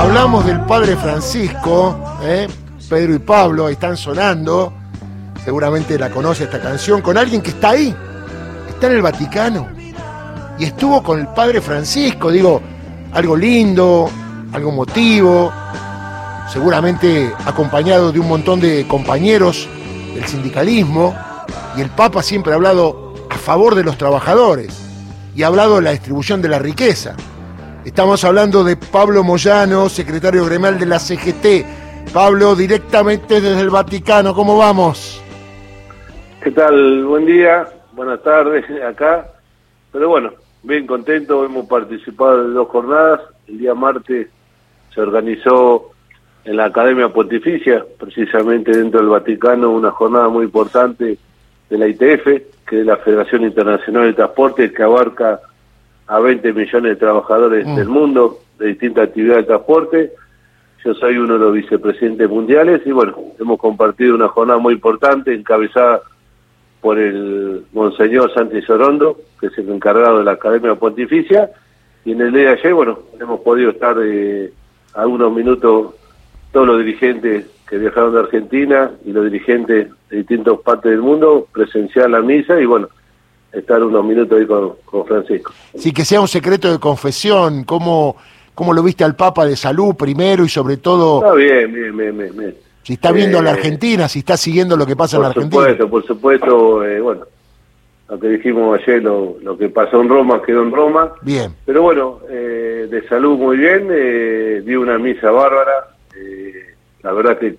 Hablamos del padre Francisco, ¿eh? Pedro y Pablo, están sonando. Seguramente la conoce esta canción, con alguien que está ahí, está en el Vaticano. Y estuvo con el padre Francisco, digo, algo lindo, algo motivo, seguramente acompañado de un montón de compañeros del sindicalismo. Y el Papa siempre ha hablado a favor de los trabajadores y ha hablado de la distribución de la riqueza. Estamos hablando de Pablo Moyano, secretario gremial de la CGT. Pablo, directamente desde el Vaticano, ¿cómo vamos? ¿Qué tal? Buen día, buenas tardes acá. Pero bueno, bien contento, hemos participado de dos jornadas. El día martes se organizó en la Academia Pontificia, precisamente dentro del Vaticano, una jornada muy importante de la ITF, que es la Federación Internacional de Transporte, que abarca a 20 millones de trabajadores Mm. del mundo de distintas actividades de transporte. Yo soy uno de los vicepresidentes mundiales y bueno, hemos compartido una jornada muy importante encabezada por el Monseñor Santi Sorondo, que es el encargado de la Academia Pontificia, y en el día de ayer, bueno, hemos podido estar eh, algunos minutos todos los dirigentes que viajaron de Argentina y los dirigentes de distintas partes del mundo, presenciar la misa y bueno, estar unos minutos ahí con, con Francisco. Sí, que sea un secreto de confesión, ¿cómo, cómo lo viste al Papa de salud primero y sobre todo Está bien, bien, bien, bien. bien. si está viendo a la Eh, Argentina, si está siguiendo lo que pasa en la Por Argentina? supuesto, por supuesto, eh, bueno, lo que dijimos ayer, lo, lo que pasó en Roma quedó en Roma, Bien, pero bueno, eh, de salud muy bien, eh, dio una misa bárbara, eh, la verdad que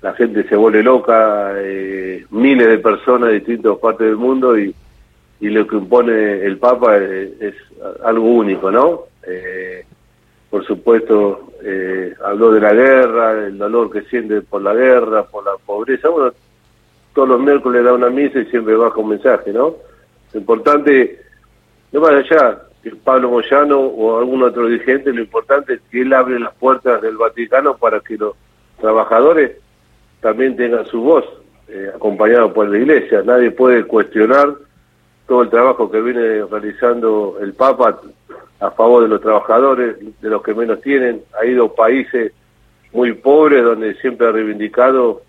la gente se vuelve loca, eh, miles de personas de distintas partes del mundo y, y lo que impone el Papa es, algo único, ¿no? Eh, por supuesto, eh, habló de la guerra, el dolor que siente por la guerra, por la pobreza. Bueno, todos los miércoles da una misa y siempre baja un mensaje, ¿no? Lo importante, no más allá que Pablo Moyano o algún otro dirigente, lo importante es que él abre las puertas del Vaticano para que los trabajadores también tengan su voz, eh, acompañados por la Iglesia. Nadie puede cuestionar todo el trabajo que viene realizando el Papa a favor de los trabajadores, de los que menos tienen. Ha ido a países muy pobres donde siempre ha reivindicado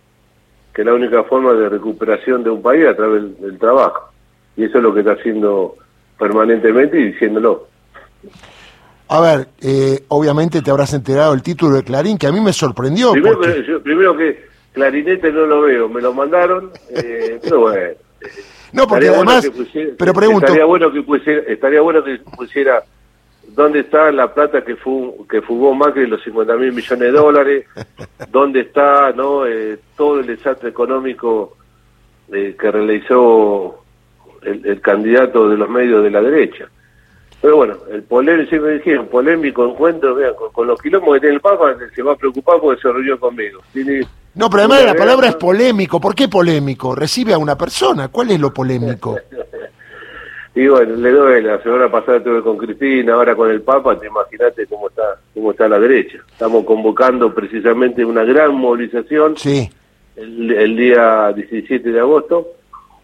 que la única forma de recuperación de un país es a través del, del trabajo. Y eso es lo que está haciendo permanentemente y diciéndolo. a ver, eh, obviamente te habrás enterado el título de Clarín, que a mí me sorprendió. Primero, porque- que- yo- primero que clarinete no lo veo, me lo mandaron, eh, pero bueno. No, porque Estaría además, pusiera- pero pregunto, Estaría bueno que pusiera, estaría bueno que pusiera dónde está la plata que, fu- que fugó Macri, los 50 mil millones de dólares, dónde está no Eh, todo el desastre económico eh, que realizó el, el candidato de los medios de la derecha. Pero bueno, el polémico, siempre dijeron, polémico encuentro, vean, con, con los quilombos que tiene el Papa, se va a preocupar porque se reunió conmigo. Tiene no, pero además la palabra es polémico. ¿Por qué polémico? Recibe a una persona. ¿Cuál es lo polémico? Y bueno, le doy, la semana pasada estuve con Cristina, ahora con el Papa, te imaginaste cómo está, cómo está la derecha. Estamos convocando precisamente una gran movilización Sí, el, el día 17 de agosto,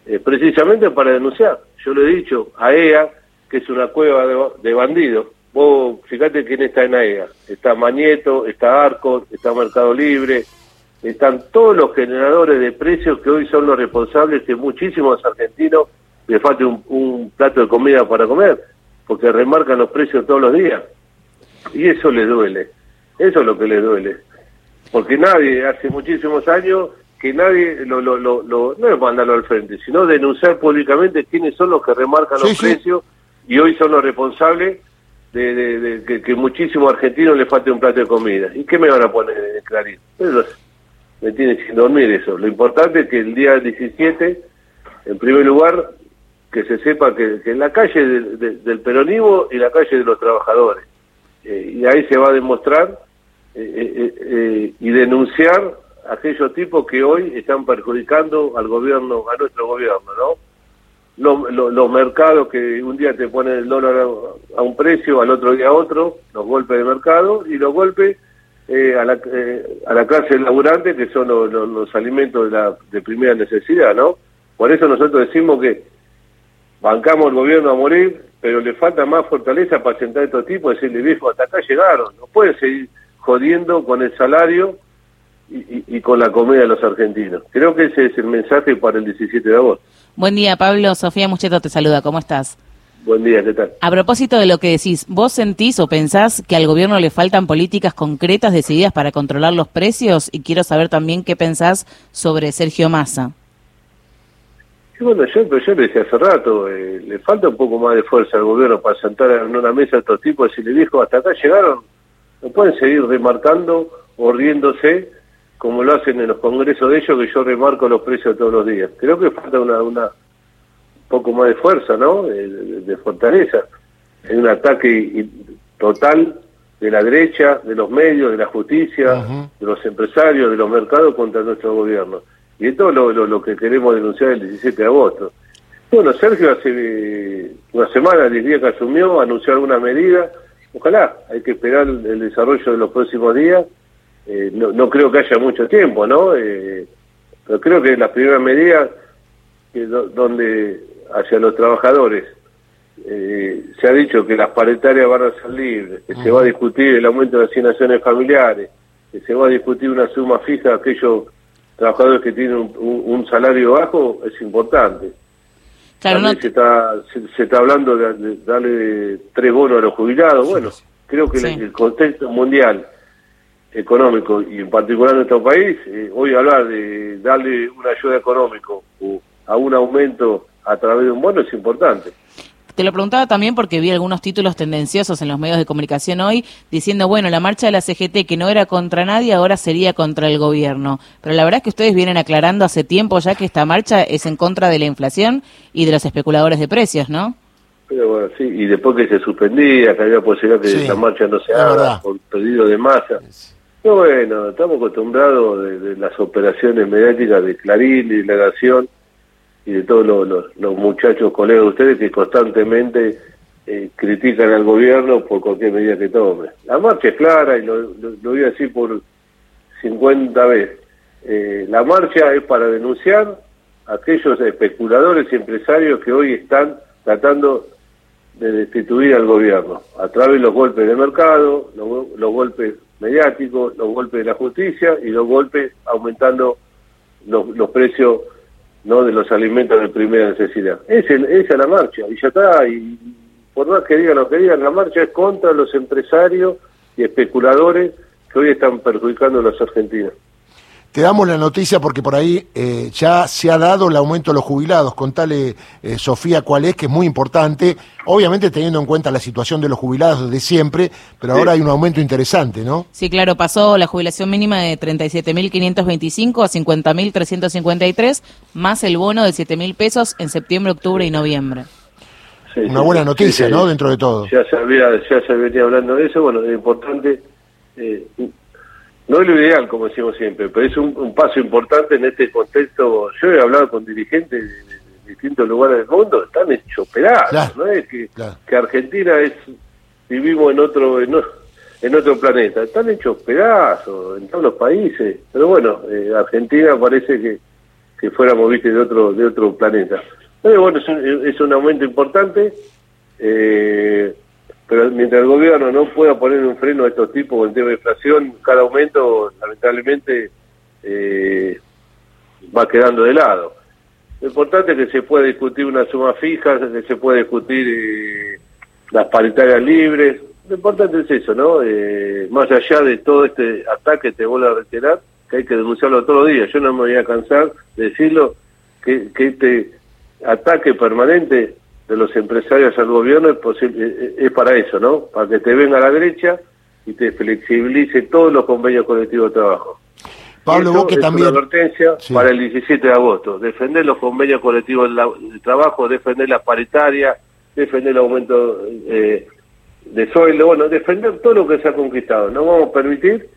eh, precisamente para denunciar. Yo le he dicho a EA que es una cueva de, de bandidos. Vos fíjate quién está en AEA. Está Mañeto, está Arcos, está Mercado Libre, están todos los generadores de precios que hoy son los responsables que muchísimos argentinos les falte un, un plato de comida para comer, porque remarcan los precios todos los días. Y eso les duele, eso es lo que les duele. Porque nadie, hace muchísimos años, que nadie lo, lo, lo, lo- no es mandarlo al frente, sino denunciar públicamente quiénes son los que remarcan Sí, los sí. precios y hoy son los responsables de, de- de que, que muchísimos argentinos les falte un plato de comida. ¿Y qué me van a poner clarín? Eso me tiene sin dormir eso. Lo importante es que el día 17, en primer lugar, que se sepa que, que en la calle del- del- del peronismo y la calle de los trabajadores. Eh, y ahí se va a demostrar eh, eh, y denunciar aquellos tipos que hoy están perjudicando al gobierno, a nuestro gobierno, ¿no? Los mercados que un día te ponen el dólar a, a un precio, al otro día a otro, los golpes de mercado y los golpes eh, a, la, eh, a la clase laburante que son los, los- alimentos de, la, de primera necesidad, ¿no? Por eso nosotros decimos que bancamos al gobierno a morir, pero le falta más fortaleza para sentar a estos tipos y decirle, viejo, hasta acá llegaron, no pueden seguir jodiendo con el salario y, con la comida de los argentinos. Creo que ese es el mensaje para el 17 de agosto. Buen día, Pablo. Sofía Mucheto te saluda. ¿Cómo estás? Buen día, ¿qué tal? A propósito de lo que decís, ¿vos sentís o pensás que al gobierno le faltan políticas concretas decididas para controlar los precios? Y quiero saber también qué pensás sobre Sergio Massa. bueno, yo, yo le decía hace rato, eh, le falta un poco más de fuerza al gobierno para sentar en una mesa a estos tipos y le dijo, hasta acá llegaron, no pueden seguir remarcando o riéndose como lo hacen en los congresos de ellos, que yo remarco los precios todos los días. Creo que falta una, una poco más de fuerza, ¿no? De, fortaleza. Hay un ataque total de la derecha, de los medios, de la justicia, de los empresarios, de los mercados contra nuestro gobierno. Y esto es lo, lo, que queremos denunciar el 17 de agosto. Bueno, Sergio hace una semana, diez días que asumió, anunció alguna medida. Ojalá, hay que esperar el desarrollo de los próximos días eh, no, no, creo que haya mucho tiempo, ¿no? Eh, pero creo que la primera medida que donde hacia los trabajadores eh, se ha dicho que las paritarias van a ser libres, que se va a discutir el aumento de asignaciones familiares, que se va a discutir una suma fija a aquellos trabajadores que tienen un, salario bajo, es importante. Claro, se, está, se, está hablando de, darle tres bonos a los jubilados. Bueno, creo que el contexto mundial económico y en particular en nuestro país, eh, hoy hablar de darle una ayuda económica o a un aumento a través de un bono es importante. Te lo preguntaba también porque vi algunos títulos tendenciosos en los medios de comunicación hoy diciendo, bueno, la marcha de la CGT que no era contra nadie ahora sería contra el gobierno. Pero la verdad es que ustedes vienen aclarando hace tiempo ya que esta marcha es en contra de la inflación y de los especuladores de precios, ¿no? Pero bueno, sí, y después que se suspendía, que había posibilidad que esta marcha no se haga por pedido de masa bueno, estamos acostumbrados de, las operaciones mediáticas de Clarín, y de La Nación y de todos los, muchachos colegas de ustedes que constantemente eh, critican al gobierno por cualquier medida que tome. La marcha es clara y lo, voy a decir por 50 veces. Eh, la marcha es para denunciar a aquellos especuladores y empresarios que hoy están tratando de destituir al gobierno a través de los golpes de mercado, los golpes mediáticos, los golpes de la justicia y los golpes aumentando los, precios no de los alimentos de primera necesidad. Esa, es la marcha, y ya está, y por más que digan lo que digan, la marcha es contra los empresarios y especuladores que hoy están perjudicando a los argentinos. Te damos la noticia porque por ahí eh, ya se ha dado el aumento de los jubilados. Contale, eh, Sofía, cuál es, que es muy importante. Obviamente teniendo en cuenta la situación de los jubilados desde siempre, pero ahora hay un aumento interesante, ¿no? Sí, claro, pasó la jubilación mínima de 37.525 a 50.353, más el bono de 7.000 pesos en septiembre, octubre y noviembre. Una buena noticia, ¿no? Dentro de todo. Ya se, había, ya se venía hablando de eso. Bueno, es importante. Eh, no es lo ideal, como decimos siempre, pero es un, paso importante en este contexto. Yo he hablado con dirigentes de, distintos lugares del mundo, están hechos pedazos, ¿no? Es que, que Argentina es, vivimos en otro, en, otro planeta, están hechos pedazos en todos los países, pero bueno, eh, Argentina parece que, que fuéramos, viste, de otro, de otro planeta. Pero bueno, es un, es un aumento importante. Eh, pero mientras el gobierno no pueda poner un freno a estos tipos en tema de inflación, cada aumento lamentablemente eh, va quedando de lado. Lo importante es que se pueda discutir una suma fija, que se pueda discutir eh, las paritarias libres. Lo importante es eso, ¿no? Eh, más allá de todo este ataque, te vuelvo a reiterar, que hay que denunciarlo todos los días. Yo no me voy a cansar de decirlo, que, que este ataque permanente de los empresarios al gobierno es, posible, eh, eh, es para eso, ¿no? Para que te venga a la derecha y te flexibilice todos los convenios colectivos de trabajo. Pablo, vos que también... Una advertencia para el 17 de agosto. Defender los convenios colectivos de, trabajo, defender la paritaria, defender el aumento eh, de sueldo, bueno, defender todo lo que se ha conquistado. No vamos a permitir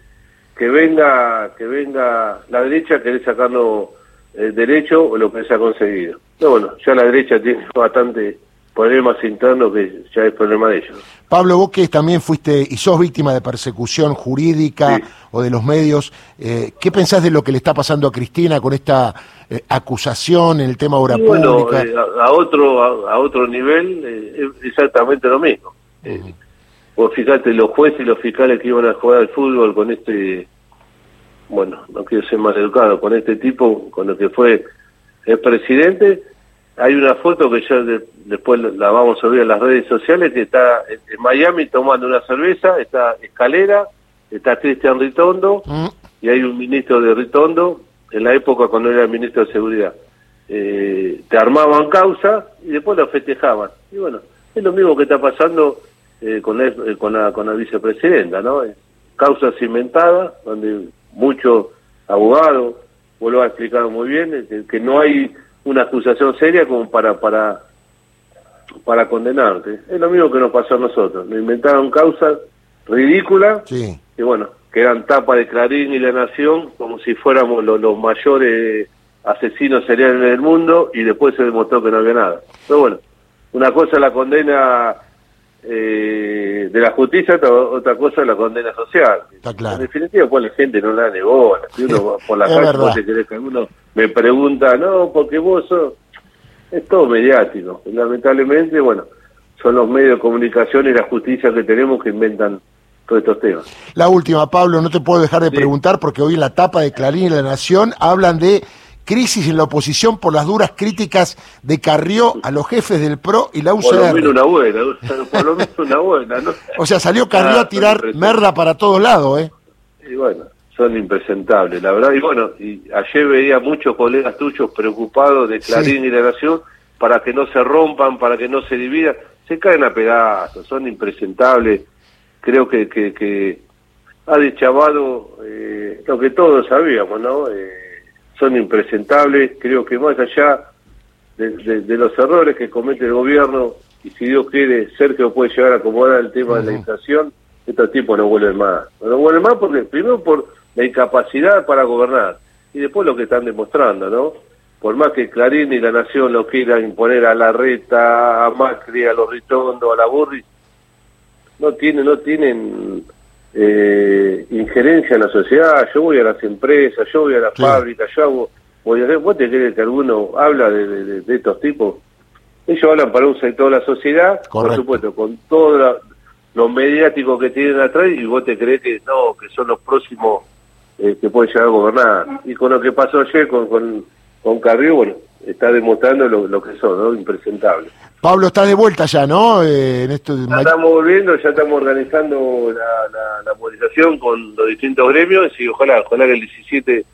que venga que venga la derecha a querer sacarnos el derecho o lo que se ha conseguido. No, bueno, ya la derecha tiene bastante problemas internos que ya es problema de ellos. Pablo, vos que también fuiste y sos víctima de persecución jurídica o de los medios, eh, ¿qué pensás de lo que le está pasando a Cristina con esta eh, acusación en el tema obra bueno, pública? Eh, a, otro a, otro nivel es exactamente lo mismo. vos fíjate, los jueces y los fiscales que iban a jugar al fútbol con este, bueno, no quiero ser más educado, con este tipo, con lo que fue el presidente, hay una foto que ya después la vamos a subir a las redes sociales, que está en Miami tomando una cerveza, está Escalera, está Cristian Ritondo, mm. y hay un ministro de Ritondo, en la época cuando era ministro de Seguridad. Eh, te armaban causa y después lo festejaban. Y bueno, es lo mismo que está pasando eh, con, eh, con, la, con la vicepresidenta, ¿no? Causas inventadas, donde muchos abogados, vos lo has explicado muy bien, que, no hay una acusación seria como para para para condenarte. Es lo mismo que nos pasó a nosotros. Nos inventaron causas ridículas sí. y bueno, que eran tapa de Clarín y La Nación como si fuéramos los mayores asesinos seriales del mundo y después se demostró que no había nada. Pero bueno, una cosa es la condena eh, de la justicia, otra, cosa es la condena social. En definitiva, pues la gente no la negó. por la calle, que uno me pregunta, no, porque vos sos... Es todo mediático. lamentablemente, bueno, son los medios de comunicación y la justicia que tenemos que inventan todos estos temas. La última, Pablo, no te puedo dejar de preguntar porque hoy en la tapa de Clarín y La Nación hablan de crisis en la oposición por las duras críticas de Carrió a los jefes del PRO y la UCR. Por lo menos una buena, por lo menos una buena, ¿no? o sea, salió Carrió a ah, tirar merda para todos lados, ¿eh? Y bueno, son impresentables, la verdad. Y bueno, y ayer veía muchos colegas tuyos preocupados de Clarín y la Nación para que no se rompan, para que no se dividan. Se caen a pedazos, son impresentables. Creo que, que, que ha deschavado eh, lo que todos sabíamos, ¿no? Eh, son impresentables. Creo que más allá de, los errores que comete el gobierno, y si Dios quiere, Sergio puede llegar a acomodar el tema de la inflación, estos tipos no vuelven más. No vuelven más porque, primero, por la incapacidad para gobernar, y después lo que están demostrando, ¿no? Por más que Clarín y la Nación lo quieran imponer a la Reta, a Macri, a los Ritondo, a la Burri, no tienen, no tienen eh, injerencia en la sociedad, yo voy a las empresas, yo voy a las fábricas, yo hago, voy a, ¿vos te crees que alguno habla de, estos tipos? Ellos hablan para un sector de la sociedad, por supuesto, con todo lo mediático que tienen atrás y vos te crees que no, que son los próximos eh, que pueden llegar a gobernar. Y con lo que pasó ayer con, con, con Carrillo, bueno, está demostrando lo, que son, ¿no? Impresentables. Pablo, está de vuelta ya, ¿no? Eh, en esto ya estamos volviendo, ya estamos organizando la, la, movilización con los distintos gremios y ojalá, ojalá que el 17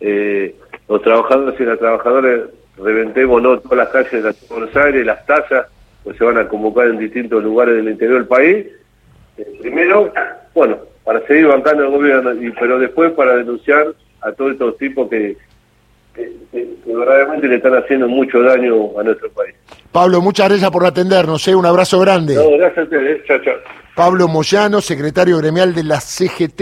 eh, los trabajadores y las trabajadoras reventemos ¿no? todas las calles de la Buenos Aires, las tasas, pues se van a convocar en distintos lugares del interior del país. Eh, primero, bueno, para seguir bancando el gobierno, y, pero después para denunciar a todos estos tipos que que, verdaderamente le están haciendo mucho daño a nuestro país. Pablo, muchas gracias por atendernos, ¿eh? un abrazo grande. No, gracias a ustedes, chao, chao. Pablo Moyano, secretario gremial de la CGT.